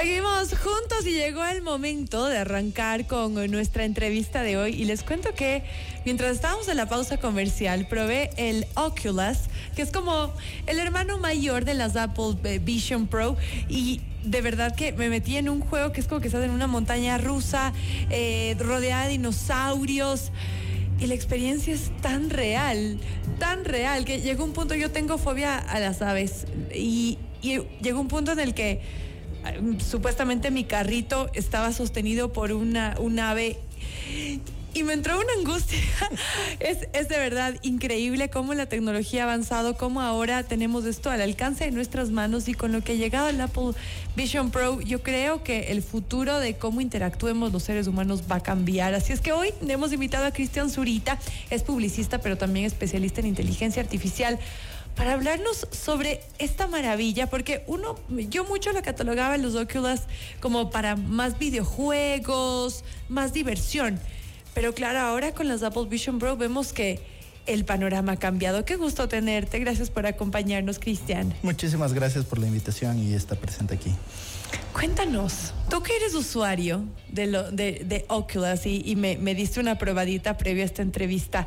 Seguimos juntos y llegó el momento de arrancar con nuestra entrevista de hoy. Y les cuento que mientras estábamos en la pausa comercial probé el Oculus, que es como el hermano mayor de las Apple eh, Vision Pro. Y de verdad que me metí en un juego que es como que estás en una montaña rusa eh, rodeada de dinosaurios. Y la experiencia es tan real, tan real que llegó un punto, yo tengo fobia a las aves. Y, y llegó un punto en el que supuestamente mi carrito estaba sostenido por una, un ave y me entró una angustia. es, es, de verdad increíble cómo la tecnología ha avanzado, cómo ahora tenemos esto al alcance de nuestras manos y con lo que ha llegado el Apple Vision Pro, yo creo que el futuro de cómo interactuemos los seres humanos va a cambiar. Así es que hoy hemos invitado a Cristian Zurita, es publicista, pero también especialista en inteligencia artificial para hablarnos sobre esta maravilla, porque uno, yo mucho lo catalogaba en los Oculus como para más videojuegos, más diversión. Pero claro, ahora con las Apple Vision Pro vemos que el panorama ha cambiado. Qué gusto tenerte. Gracias por acompañarnos, Cristian. Muchísimas gracias por la invitación y estar presente aquí. Cuéntanos, tú que eres usuario de, lo, de, Oculus y, y me, me diste una probadita previa a esta entrevista.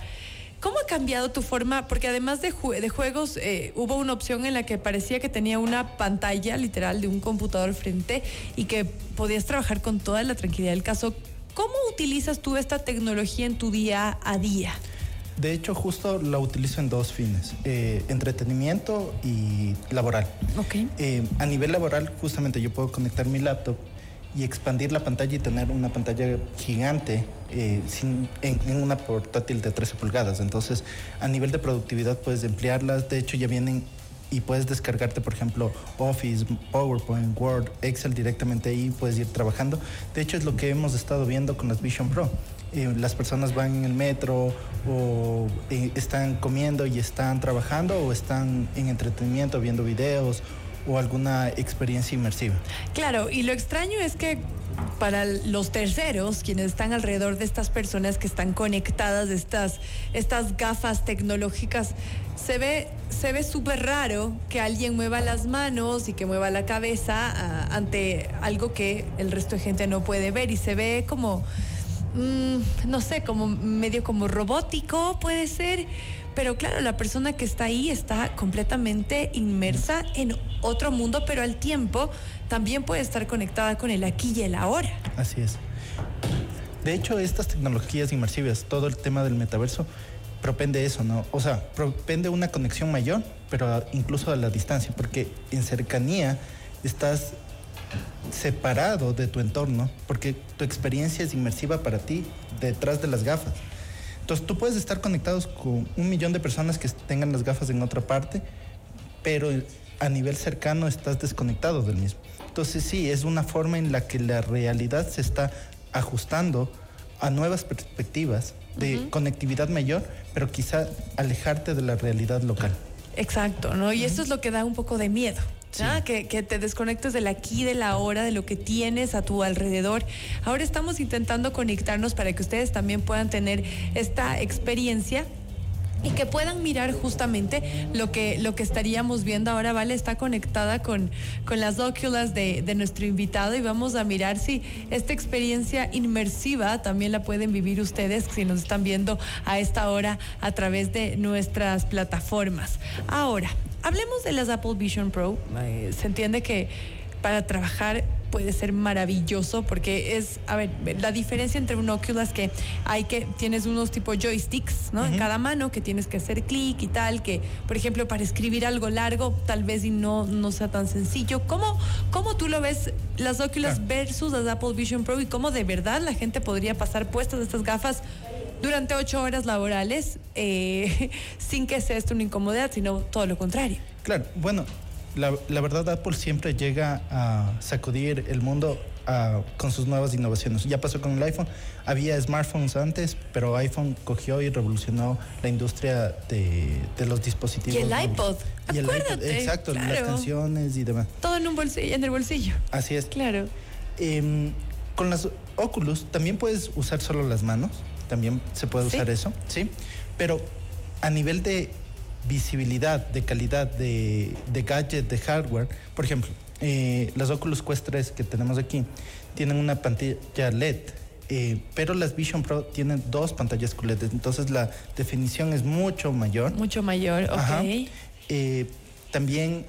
¿Cómo ha cambiado tu forma? Porque además de, de juegos, eh, hubo una opción en la que parecía que tenía una pantalla literal de un computador frente y que podías trabajar con toda la tranquilidad del caso. ¿Cómo utilizas tú esta tecnología en tu día a día? De hecho, justo la utilizo en dos fines, eh, entretenimiento y laboral. Ok. Eh, a nivel laboral, justamente yo puedo conectar mi laptop y expandir la pantalla y tener una pantalla gigante eh, sin, en, una portátil de 13 pulgadas. Entonces, a nivel de productividad puedes emplearlas. De hecho, ya vienen y puedes descargarte, por ejemplo, Office, PowerPoint, Word, Excel directamente ahí, puedes ir trabajando. De hecho, es lo que hemos estado viendo con las Vision Pro. Eh, las personas van en el metro o eh, están comiendo y están trabajando o están en entretenimiento viendo videos o alguna experiencia inmersiva. Claro, y lo extraño es que para los terceros, quienes están alrededor de estas personas que están conectadas, estas, estas gafas tecnológicas, se ve se ve súper raro que alguien mueva las manos y que mueva la cabeza ah, ante algo que el resto de gente no puede ver y se ve como, mm, no sé, como medio como robótico puede ser pero claro, la persona que está ahí está completamente inmersa en otro mundo, pero al tiempo también puede estar conectada con el aquí y el ahora. Así es. De hecho, estas tecnologías inmersivas, todo el tema del metaverso, propende eso, ¿no? O sea, propende una conexión mayor, pero incluso a la distancia, porque en cercanía estás separado de tu entorno, porque tu experiencia es inmersiva para ti detrás de las gafas. Entonces tú puedes estar conectados con un millón de personas que tengan las gafas en otra parte, pero a nivel cercano estás desconectado del mismo. Entonces sí, es una forma en la que la realidad se está ajustando a nuevas perspectivas de conectividad mayor, pero quizá alejarte de la realidad local. Exacto, ¿no? Y eso es lo que da un poco de miedo. Que, te desconectes del aquí, de la hora, de lo que tienes a tu alrededor. Ahora estamos intentando conectarnos para que ustedes también puedan tener esta experiencia y que puedan mirar justamente lo que, lo que estaríamos viendo ahora. Vale, está conectada con, con las óculas de, de, nuestro invitado y vamos a mirar si esta experiencia inmersiva también la pueden vivir ustedes si nos están viendo a esta hora a través de nuestras plataformas. Ahora, hablemos de las Apple Vision Pro. Eh, se entiende que para trabajar puede ser maravilloso porque es, a ver, la diferencia entre un Oculus que hay que, tienes unos tipo joysticks, ¿no? En cada mano que tienes que hacer clic y tal, que, por ejemplo, para escribir algo largo tal vez y no, no sea tan sencillo. ¿Cómo, cómo tú lo ves las Oculus versus las Apple Vision Pro y cómo de verdad la gente podría pasar puestas estas gafas durante ocho horas laborales eh, sin que sea esto una incomodidad, sino todo lo contrario. Claro, bueno, la, la verdad Apple siempre llega a sacudir el mundo con sus nuevas innovaciones. Ya pasó con el iPhone, había smartphones antes, pero iPhone cogió y revolucionó la industria de, de los dispositivos. Y el iPod, y el iPod, exacto, las canciones y demás. Todo en un bolsillo, en el bolsillo. Así es. Claro. Eh, con las Oculus también puedes usar solo las manos también se puede usar eso, ¿sí? Pero a nivel de visibilidad, de calidad, de, de gadget, de hardware, por ejemplo, eh, las Oculus Quest 3 que tenemos aquí tienen una pantalla LED. eh, pero las Vision Pro tienen dos pantallas QLED, entonces la definición es mucho mayor. Mucho mayor, ok. Eh, también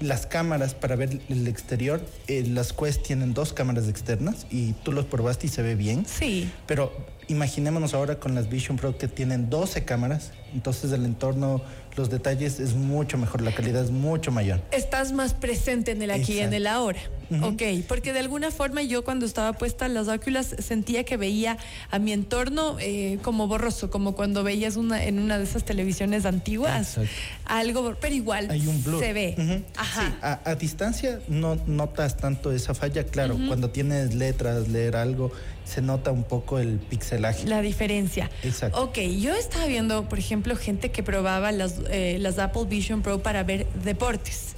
las cámaras para ver el exterior, eh, las Quest tienen dos cámaras externas y tú los probaste y se ve bien. Sí. Pero imaginémonos ahora con las Vision Pro que tienen 12 cámaras, entonces el entorno, los detalles es mucho mejor, la calidad es mucho mayor. Estás más presente en el aquí y en el ahora. Ujú. Ok, porque de alguna forma yo cuando estaba puesta las Oculus sentía que veía a mi entorno eh, como borroso, como cuando veías una en una de esas televisiones antiguas. Exacto. Algo, pero igual Hay un blur. se ve. Ajá. Sí, a, a distancia no notas tanto esa falla, claro, cuando tienes letras, leer algo, se nota un poco el pixelaje. La diferencia. Exacto. Ok, yo estaba viendo, por ejemplo, gente que probaba las, eh, las Apple Vision Pro para ver deportes.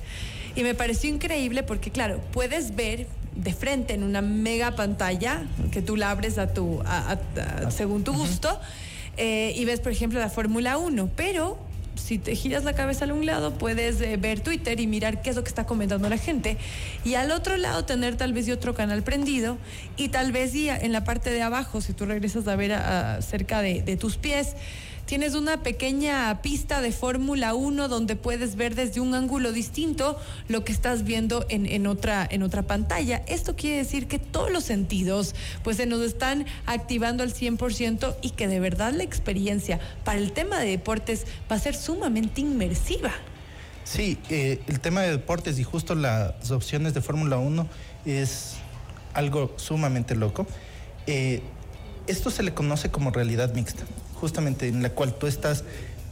Y me pareció increíble porque, claro, puedes ver de frente en una mega pantalla que tú la abres a tu, a- a- a- según tu gusto eh, y ves, por ejemplo, la Fórmula 1. Pero si te giras la cabeza a un lado, puedes eh, ver Twitter y mirar qué es lo que está comentando la gente. Y al otro lado tener tal vez y otro canal prendido. Y tal vez y en la parte de abajo, si tú regresas a ver a- cerca de tus pies, tienes una pequeña pista de Fórmula 1 donde puedes ver desde un ángulo distinto lo que estás viendo en, en otra, en otra pantalla. Esto quiere decir que todos los sentidos pues se nos están activando al 100% y que de verdad la experiencia para el tema de deportes va a ser sumamente inmersiva. Sí, eh, el tema de deportes y justo las opciones de Fórmula 1 es algo sumamente loco. Eh, esto se le conoce como realidad mixta, justamente en la cual tú estás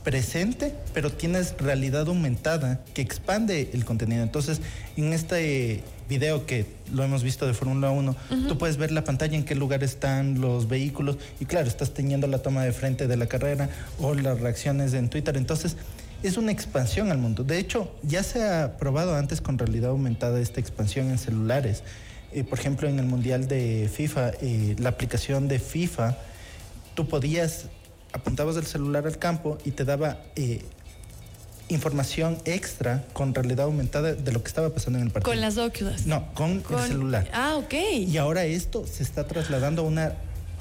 presente, pero tienes realidad aumentada que expande el contenido. Entonces, en este video que lo hemos visto de Fórmula 1, tú puedes ver la pantalla en qué lugar están los vehículos y claro, estás teniendo la toma de frente de la carrera o las reacciones en Twitter. Entonces, es una expansión al mundo. De hecho, ya se ha probado antes con realidad aumentada esta expansión en celulares. Eh, por ejemplo, en el Mundial de FIFA, eh, la aplicación de FIFA, tú podías, apuntabas el celular al campo y te daba eh, información extra con realidad aumentada de lo que estaba pasando en el partido. Con las Oculus. No, con, Con- el celular. Ah, ok. Y ahora esto se está trasladando a una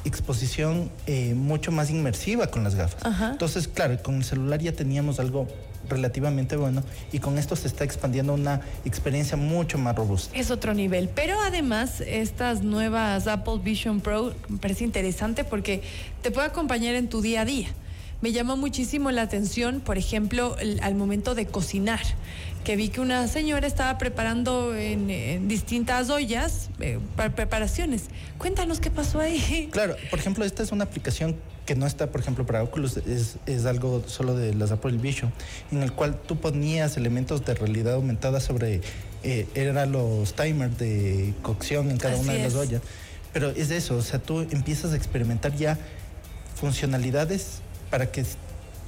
exposición eh, mucho más inmersiva con las gafas. Ajá. Entonces, claro, con el celular ya teníamos algo relativamente bueno y con esto se está expandiendo una experiencia mucho más robusta. Es otro nivel. Pero además, estas nuevas Apple Vision Pro me parece interesante porque te puede acompañar en tu día a día. Me llamó muchísimo la atención, por ejemplo, el- al momento de cocinar, que vi que una señora estaba preparando en, en distintas ollas eh, para preparaciones. Cuéntanos qué pasó ahí. Claro, por ejemplo, esta es una aplicación que no está, por ejemplo, para Oculus, es, es algo solo de las Apple Vision, en el cual tú ponías elementos de realidad aumentada sobre, eh, eran los timers de cocción en cada Así una de las es. ollas. Pero es eso, o sea, tú empiezas a experimentar ya funcionalidades para que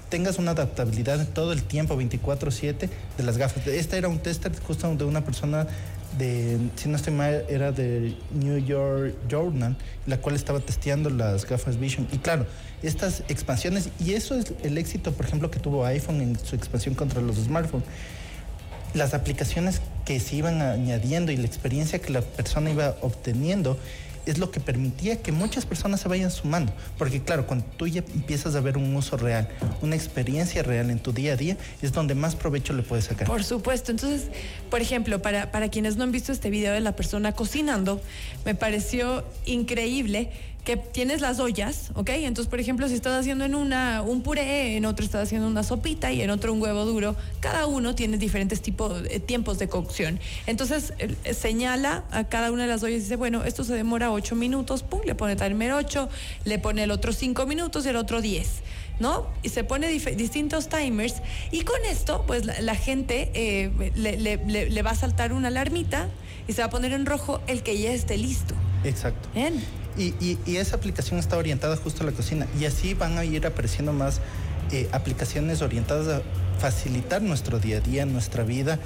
tengas una adaptabilidad todo el tiempo, 24/7, de las gafas. Este era un tester justo de una persona de, si no estoy mal, era de New York Journal, la cual estaba testeando las gafas Vision. Y claro, estas expansiones, y eso es el éxito, por ejemplo, que tuvo iPhone en su expansión contra los smartphones. Las aplicaciones que se iban añadiendo y la experiencia que la persona iba obteniendo es lo que permitía que muchas personas se vayan sumando. Porque claro, cuando tú ya empiezas a ver un uso real, una experiencia real en tu día a día, es donde más provecho le puedes sacar. Por supuesto. Entonces, por ejemplo, para, para quienes no han visto este video de la persona cocinando, me pareció increíble que tienes las ollas, ¿ok? Entonces, por ejemplo, si estás haciendo en una un puré, en otro estás haciendo una sopita y en otro un huevo duro, cada uno tiene diferentes tipos, eh, tiempos de cocción. Entonces, eh, señala a cada una de las ollas y dice, bueno, esto se demora ocho minutos, pum, le pone timer 8, le pone el otro cinco minutos y el otro 10. ¿no? Y se pone distintos timers y con esto, pues la, la gente eh, le, le- le- le va a saltar una alarmita y se va a poner en rojo el que ya esté listo. Exacto. Bien. Y, esa aplicación está orientada justo a la cocina. Y así van a ir apareciendo más eh, aplicaciones orientadas a facilitar nuestro día a día, nuestra vida.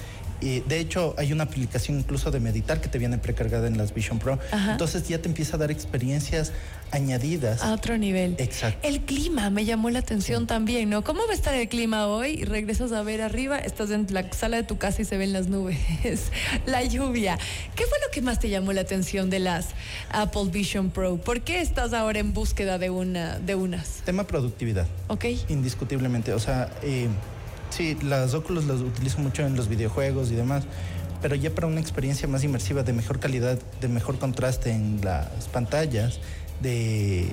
Y de hecho, hay una aplicación incluso de meditar que te viene precargada en las Vision Pro. Ajá. Entonces ya te empieza a dar experiencias añadidas. A otro nivel. Exacto. El clima me llamó la atención también, ¿no? ¿Cómo va a estar el clima hoy? Y regresas a ver arriba, estás en la sala de tu casa y se ven las nubes, la lluvia. ¿Qué fue lo que más te llamó la atención de las Apple Vision Pro? ¿Por qué estás ahora en búsqueda de una de unas? Tema productividad. ¿Ok? Indiscutiblemente. O sea, eh, sí, las Oculus las utilizo mucho en los videojuegos y demás. Pero ya para una experiencia más inmersiva, de mejor calidad, de mejor contraste en las pantallas, de,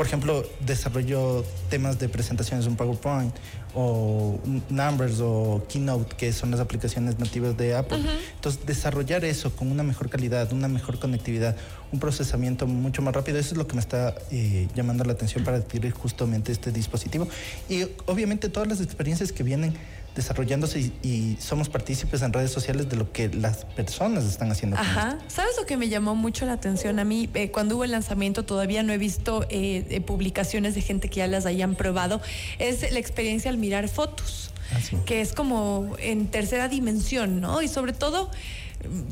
por ejemplo, desarrollo temas de presentaciones en PowerPoint o Numbers o Keynote, que son las aplicaciones nativas de Apple. Entonces, desarrollar eso con una mejor calidad, una mejor conectividad, un procesamiento mucho más rápido, eso es lo que me está eh, llamando la atención para adquirir justamente este dispositivo. Y obviamente todas las experiencias que vienen desarrollándose y, y somos partícipes en redes sociales de lo que las personas están haciendo. Ajá. ¿Sabes lo que me llamó mucho la atención a mí? Eh, cuando hubo el lanzamiento todavía no he visto eh, eh, publicaciones de gente que ya las hayan probado. Es la experiencia al mirar fotos. Ah, sí. que es como en tercera dimensión, ¿no? Y sobre todo,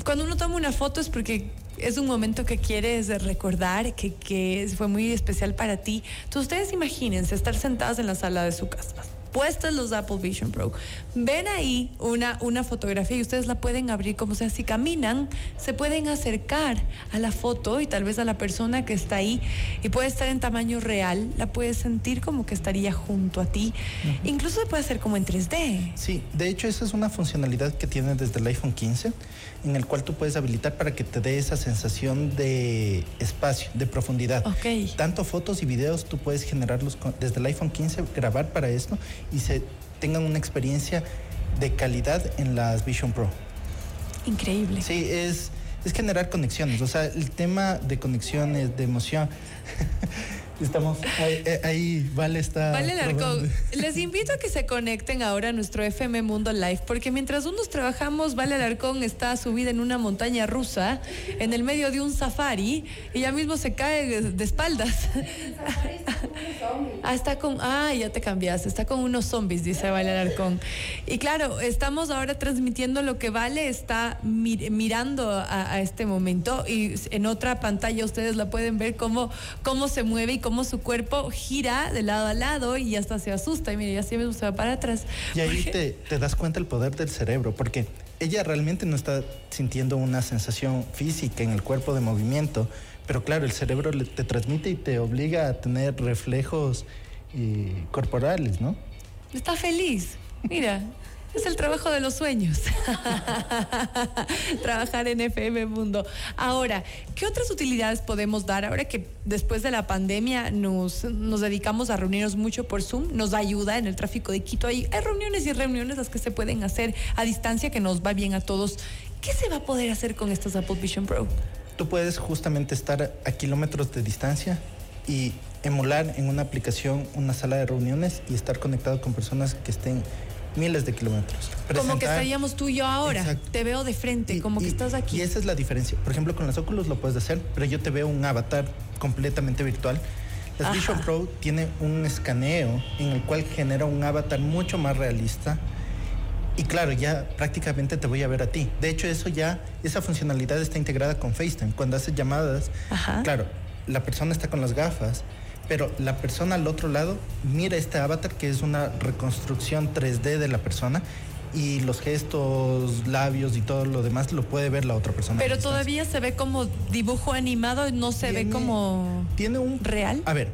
cuando uno toma una foto es porque es un momento que quieres recordar, que, que fue muy especial para ti. Entonces, ustedes imagínense estar sentadas en la sala de su casa, puestas los Apple Vision Pro. Ven ahí una, una fotografía y ustedes la pueden abrir como sea. Si caminan, se pueden acercar a la foto y tal vez a la persona que está ahí y puede estar en tamaño real, la puedes sentir como que estaría junto a ti. Incluso se puede hacer como en 3D. Sí, de hecho esa es una funcionalidad que tiene desde el iPhone 15, en el cual tú puedes habilitar para que te dé esa sensación de espacio, de profundidad. Ok. Tanto fotos y videos tú puedes generarlos con- desde el iPhone 15, grabar para esto y se tengan una experiencia de calidad en las Vision Pro. Increíble. Sí, es, es generar conexiones, o sea, el tema de conexiones, de emoción. Estamos ahí, eh, ahí Vale está. Vale Larcón, probando. les invito a que se conecten ahora a nuestro FM Mundo Live, porque mientras unos trabajamos, Vale Alarcón está subida en una montaña rusa, en el medio de un safari, y ya mismo se cae de, de espaldas. Ah, está con, ah, ya te cambiaste, está con unos zombies, dice Vale Alarcón. Y claro, estamos ahora transmitiendo lo que Vale está mir- mirando a, a este momento, y en otra pantalla ustedes la pueden ver cómo, cómo se mueve y cómo su cuerpo gira de lado a lado y hasta se asusta. Y mire, ya mismo se va para atrás. Y ahí Porque- te, te das cuenta el poder del cerebro, porque ella realmente no está sintiendo una sensación física en el cuerpo de movimiento, pero claro, el cerebro te transmite y te obliga a tener reflejos eh, corporales, ¿no? Está feliz. Mira, es el trabajo de los sueños. Trabajar en FM Mundo. Ahora, ¿qué otras utilidades podemos dar ahora que después de la pandemia nos, nos dedicamos a reunirnos mucho por Zoom? Nos ayuda en el tráfico de Quito. Hay, hay reuniones y reuniones las que se pueden hacer a distancia que nos va bien a todos. ¿Qué se va a poder hacer con estas Apple Vision Pro? Tú puedes justamente estar a kilómetros de distancia y emular en una aplicación una sala de reuniones y estar conectado con personas que estén miles de kilómetros. Como que Presentar- estaríamos tú y yo ahora. Exacto. Te veo de frente, Y- como que y- estás aquí. Y esa es la diferencia. Por ejemplo, con las Oculus lo puedes hacer, pero yo te veo un avatar completamente virtual. Las Ajá. Vision Pro tiene un escaneo en el cual genera un avatar mucho más realista. Y claro, ya prácticamente te voy a ver a ti. De hecho, eso ya, esa funcionalidad está integrada con FaceTime. Cuando haces llamadas, Ajá. claro, la persona está con las gafas, pero la persona al otro lado mira este avatar que es una reconstrucción 3D de la persona y los gestos, labios y todo lo demás lo puede ver la otra persona. Pero todavía se ve como dibujo animado, no se ve como tiene un real. A ver,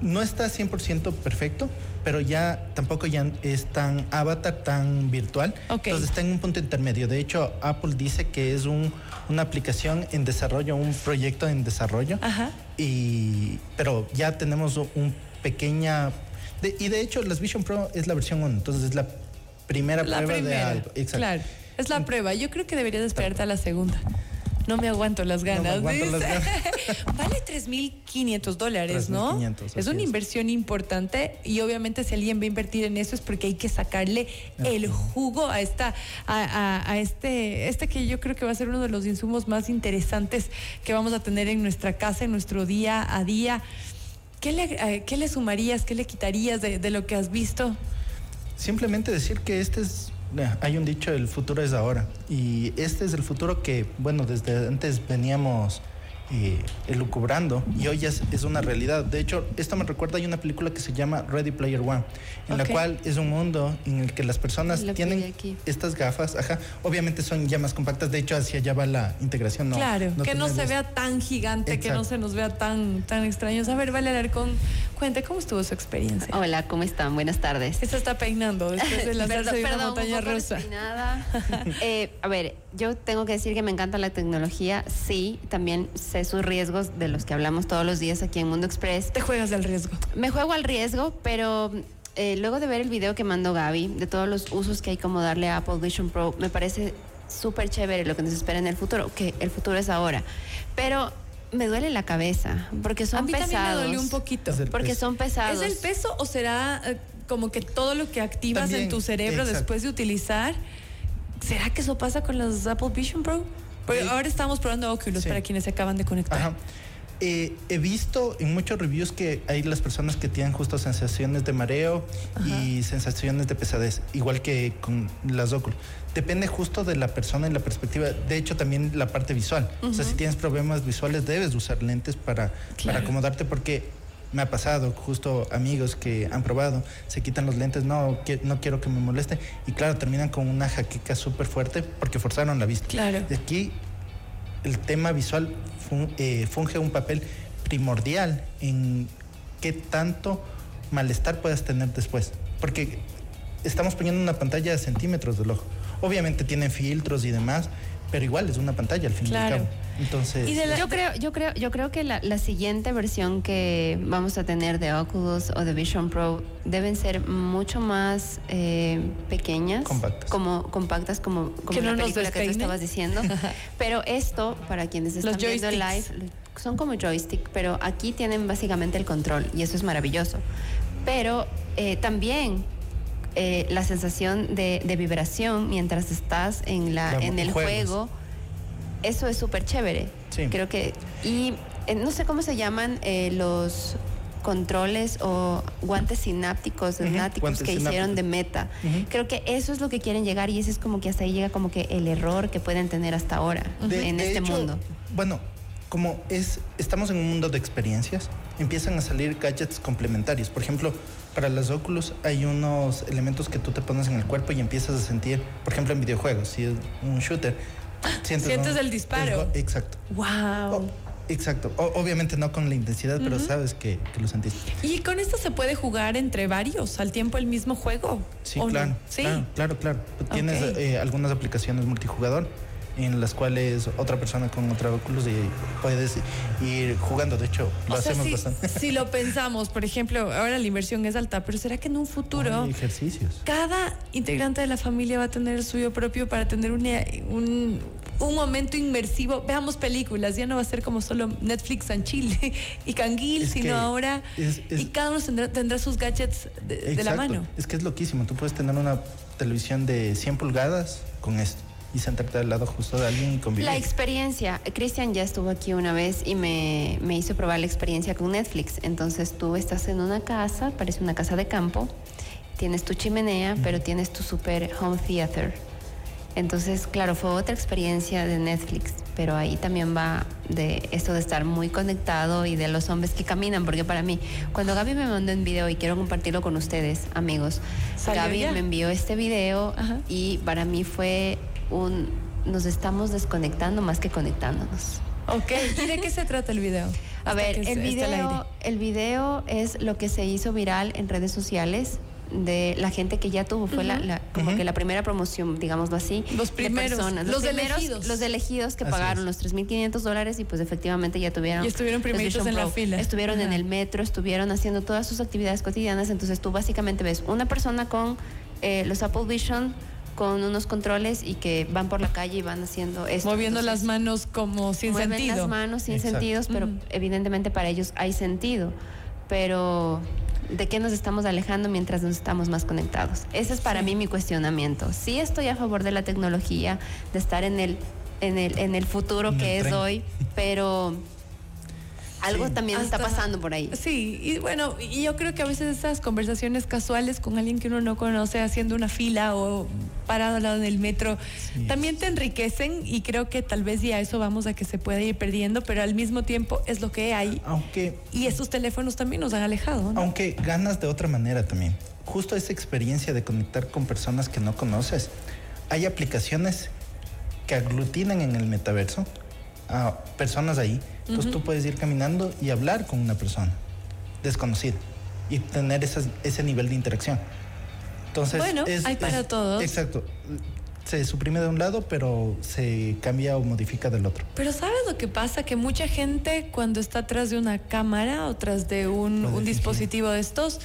no está 100% perfecto, pero ya tampoco ya es tan avatar, tan virtual. Entonces está en un punto intermedio. De hecho, Apple dice que es un, una aplicación en desarrollo, un proyecto en desarrollo. Ajá. Y, pero ya tenemos un pequeña... de- y de hecho, las Vision Pro es la versión 1, entonces es la primera La prueba de algo. Exacto. Claro. Es la prueba. Yo creo que deberías esperarte a la segunda. No me aguanto las me ganas. aguanto las ganas. vale 3.500 dólares, ¿no? 3.500, Es una inversión importante y obviamente si alguien va a invertir en eso es porque hay que sacarle el jugo a esta, a, a- a este, este que yo creo que va a ser uno de los insumos más interesantes que vamos a tener en nuestra casa, en nuestro día a día. ¿Qué le, eh, qué le sumarías, qué le quitarías de, de lo que has visto? Simplemente decir que este es Hay un dicho, el futuro es ahora. Y este es el futuro que, bueno, desde antes veníamos eh, elucubrando y hoy es, es, una realidad. De hecho, esto me recuerda, hay una película que se llama Ready Player One, en la cual es un mundo en el que las personas tienen estas gafas, ajá, obviamente son ya más compactas, de hecho hacia allá va la integración. No, claro, que no se vea tan gigante, que no se nos vea tan, tan extraño. A ver, Vale con cuente cómo estuvo su experiencia. Hola, ¿cómo están? Buenas tardes. Esta está peinando después de la perdón, de perdón, montaña rusa. eh, a ver, yo tengo que decir que me encanta la tecnología, sí, también sé sus riesgos de los que hablamos todos los días aquí en Mundo Express. ¿Te juegas del riesgo? Me juego al riesgo, pero eh, luego de ver el video que mandó Gaby, de todos los usos que hay como darle a Apple Vision Pro, me parece súper chévere lo que nos espera en el futuro, que el futuro es ahora. Pero me duele la cabeza porque son a mí pesados. También me duele un poquito. Porque son pesados. ¿Es el peso o será eh, como que todo lo que activas en tu cerebro después de utilizar? ¿Será que eso pasa con los Apple Vision Pro? Porque ahora estamos probando Oculus para quienes se acaban de conectar. Eh, he visto en muchos reviews que hay las personas que tienen justo sensaciones de mareo y sensaciones de pesadez, igual que con las Oculus. Depende justo de la persona y la perspectiva. De hecho, también la parte visual. O sea, si tienes problemas visuales, debes usar lentes para, para acomodarte porque me ha pasado, justo amigos que han probado, se quitan los lentes, no, no quiero que me moleste, y claro, terminan con una jaqueca súper fuerte porque forzaron la vista. Claro. De aquí el tema visual eh, funge un papel primordial en qué tanto malestar puedas tener después, porque estamos poniendo una pantalla de centímetros del ojo. Obviamente tiene filtros y demás, pero igual es una pantalla al fin y al cabo. Entonces, yo creo, yo creo, yo creo que la, siguiente versión que vamos a tener de Oculus o de Vision Pro deben ser mucho más eh, pequeñas, compactas, como compactas como, como la película que tú estabas diciendo. pero esto, para quienes están viendo live, son como joystick, pero aquí tienen básicamente el control y eso es maravilloso. Pero eh, también eh, la sensación de, vibración mientras estás en, la, en el juego, eso es súper chévere. Creo que. Y eh, no sé cómo se llaman eh, los controles o guantes sinápticos, que hicieron de meta. Creo que eso es lo que quieren llegar y ese es como que hasta ahí llega como que el error que pueden tener hasta ahora en este mundo. Bueno, como es, estamos en un mundo de experiencias, empiezan a salir gadgets complementarios. Por ejemplo, para las Oculus hay unos elementos que tú te pones en el cuerpo y empiezas a sentir, por ejemplo, en videojuegos, si es un shooter. Sientes, el disparo. exacto. Wow. exacto. obviamente no con la intensidad, pero sabes que, lo sentiste. ¿Y con esto se puede jugar entre varios al tiempo el mismo juego? Sí, claro, ¿Sí? claro. Claro, Tienes eh, algunas aplicaciones multijugador en las cuales otra persona con otra Oculus y puedes ir jugando. De hecho, lo hacemos si, bastante. Si lo pensamos, por ejemplo, ahora la inversión es alta, pero ¿será que en un futuro ejercicios. cada integrante de la familia va a tener el suyo propio para tener un, un momento inmersivo? Veamos películas, ya no va a ser como solo Netflix and Chile y Canguil, sino ahora y cada uno tendrá, tendrá sus gadgets de, de la mano. Es que es loquísimo. Tú puedes tener una televisión de 100 pulgadas con esto y sentarte al lado justo de alguien y convivir. La experiencia, Cristian ya estuvo aquí una vez y me, me, hizo probar la experiencia con Netflix. Entonces tú estás en una casa, parece una casa de campo, tienes tu chimenea, pero tienes tu super home theater. Entonces, claro, fue otra experiencia de Netflix, pero ahí también va de esto de estar muy conectado y de los hombres que caminan, porque para mí, cuando Gaby me mandó un video y quiero compartirlo con ustedes, amigos, Gaby me envió este video y para mí fue un nos estamos desconectando más que conectándonos. Ok, ¿y de qué se trata el video? A ver, el video, el video es lo que se hizo viral en redes sociales de la gente que ya tuvo, fue la, como que la primera promoción, digámoslo así. Los primeros, personas, los, elegidos. Los elegidos que pagaron los 3.500 dólares y pues efectivamente ya tuvieron. Y estuvieron primeritos en la fila. Estuvieron en el metro, estuvieron haciendo todas sus actividades cotidianas, entonces tú básicamente ves una persona con eh, los Apple Vision con unos controles y que van por la calle y van haciendo esto. Moviendo las manos como sin mueven sentido. las manos sin sentidos, pero evidentemente para ellos hay sentido. Pero ¿de qué nos estamos alejando mientras nos estamos más conectados? Ese es para mí mi cuestionamiento. Sí estoy a favor de la tecnología, de estar en el, en el, en el futuro que es hoy, pero algo también está pasando por ahí. Sí, y bueno, y yo creo que a veces esas conversaciones casuales con alguien que uno no conoce haciendo una fila o parado al lado del metro, también te enriquecen y creo que tal vez ya eso vamos a que se pueda ir perdiendo, pero al mismo tiempo es lo que hay. Aunque... Y esos teléfonos también nos han alejado. Aunque ganas de otra manera también. Justo esa experiencia de conectar con personas que no conoces. Hay aplicaciones que aglutinan en el metaverso a personas ahí. Entonces tú puedes ir caminando y hablar con una persona desconocida y tener ese nivel de interacción. Entonces, bueno, hay para todos. Exacto. Se suprime de un lado, pero se cambia o modifica del otro. Pero ¿sabes lo que pasa? Que mucha gente cuando está atrás de una cámara o tras de un dispositivo de estos,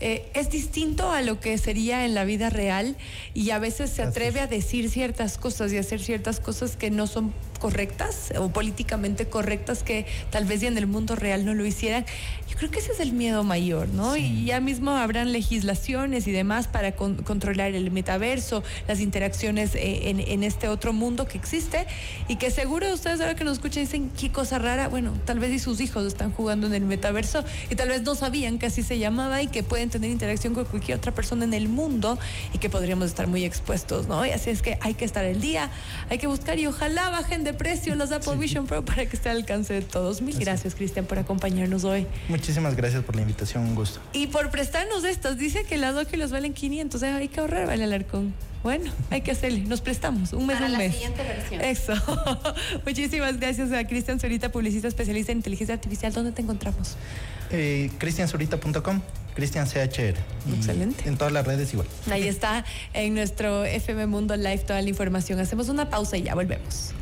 eh, es distinto a lo que sería en la vida real y a veces se atreve a decir ciertas cosas y hacer ciertas cosas que no son correctas o políticamente correctas que tal vez ya en el mundo real no lo hicieran. Yo creo que ese es el miedo mayor, ¿no? Y ya mismo habrán legislaciones y demás para controlar el metaverso, las interacciones eh, en, este otro mundo que existe y que seguro ustedes ahora que nos escuchan dicen, qué cosa rara, bueno, tal vez y sus hijos están jugando en el metaverso y tal vez no sabían que así se llamaba y que pueden tener interacción con cualquier otra persona en el mundo y que podríamos estar muy expuestos, ¿no? Y así es que hay que estar el día, hay que buscar y ojalá bajen de precio los Apple Vision Pro para que esté al alcance de todos. Mil gracias, Cristian, por acompañarnos hoy. Muchísimas gracias por la invitación, un gusto. Y por prestarnos estas. Dice que las los valen 500, ¿eh? hay que ahorrar, vale Alarcón. Bueno, hay que hacerle, nos prestamos un mes, Para un la mes. siguiente versión. Eso. Muchísimas gracias a Cristian Zurita, publicista especialista en inteligencia artificial. ¿Dónde te encontramos? Eh, cristianzurita.com. Cristian CHR. Excelente. En todas las redes igual. Ahí está en nuestro FM Mundo Live toda la información. Hacemos una pausa y ya volvemos.